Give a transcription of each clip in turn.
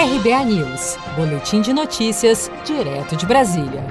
RBA News, Boletim de Notícias, direto de Brasília.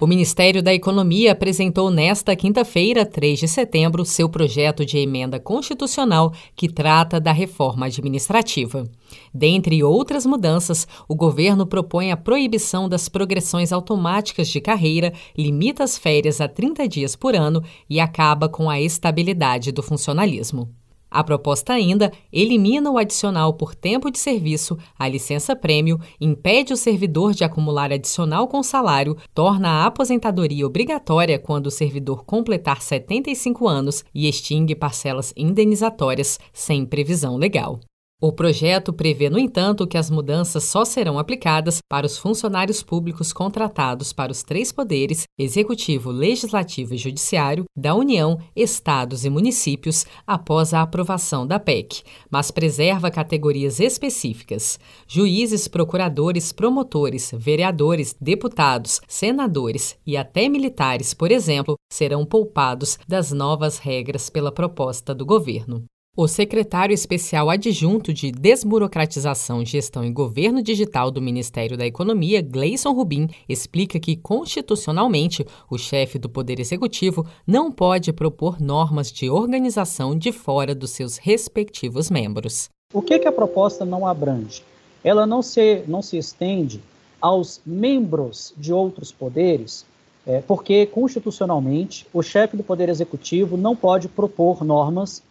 O Ministério da Economia apresentou nesta quinta-feira, 3 de setembro, seu projeto de emenda constitucional que trata da reforma administrativa. Dentre outras mudanças, o governo propõe a proibição das progressões automáticas de carreira, limita as férias a 30 dias por ano e acaba com a estabilidade do funcionalismo. A proposta ainda elimina o adicional por tempo de serviço, a licença-prêmio, impede o servidor de acumular adicional com salário, torna a aposentadoria obrigatória quando o servidor completar 75 anos e extingue parcelas indenizatórias sem previsão legal. O projeto prevê, no entanto, que as mudanças só serão aplicadas para os funcionários públicos contratados para os três poderes executivo, legislativo e judiciário da União, estados e municípios após a aprovação da PEC, mas preserva categorias específicas. Juízes, procuradores, promotores, vereadores, deputados, senadores e até militares, por exemplo, serão poupados das novas regras pela proposta do governo. O secretário especial adjunto de Desburocratização, Gestão e Governo Digital do Ministério da Economia, Gleison Rubim, explica que, constitucionalmente, o chefe do Poder Executivo não pode propor normas de organização de fora dos seus respectivos membros. O que, que a proposta não abrange? Ela não se, não se estende aos membros de outros poderes, é, porque, constitucionalmente, o chefe do Poder Executivo não pode propor normas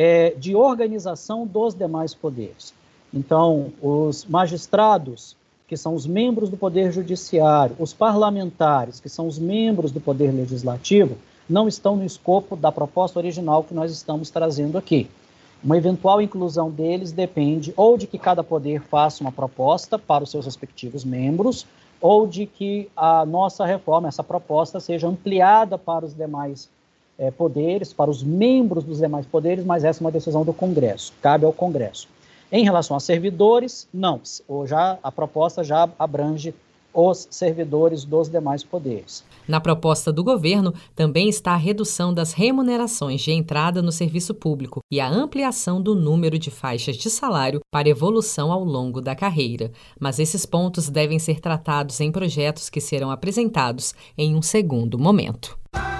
é, de organização dos demais poderes. Então, os magistrados, que são os membros do Poder Judiciário, os parlamentares, que são os membros do Poder Legislativo, não estão no escopo da proposta original que nós estamos trazendo aqui. Uma eventual inclusão deles depende ou de que cada poder faça uma proposta para os seus respectivos membros, ou de que a nossa reforma, essa proposta, seja ampliada para os demais é, poderes, para os membros dos demais poderes, mas essa é uma decisão do Congresso, cabe ao Congresso. Em relação a servidores, não, já, a proposta já abrange os servidores dos demais poderes. Na proposta do governo também está a redução das remunerações de entrada no serviço público e a ampliação do número de faixas de salário para evolução ao longo da carreira. Mas esses pontos devem ser tratados em projetos que serão apresentados em um segundo momento.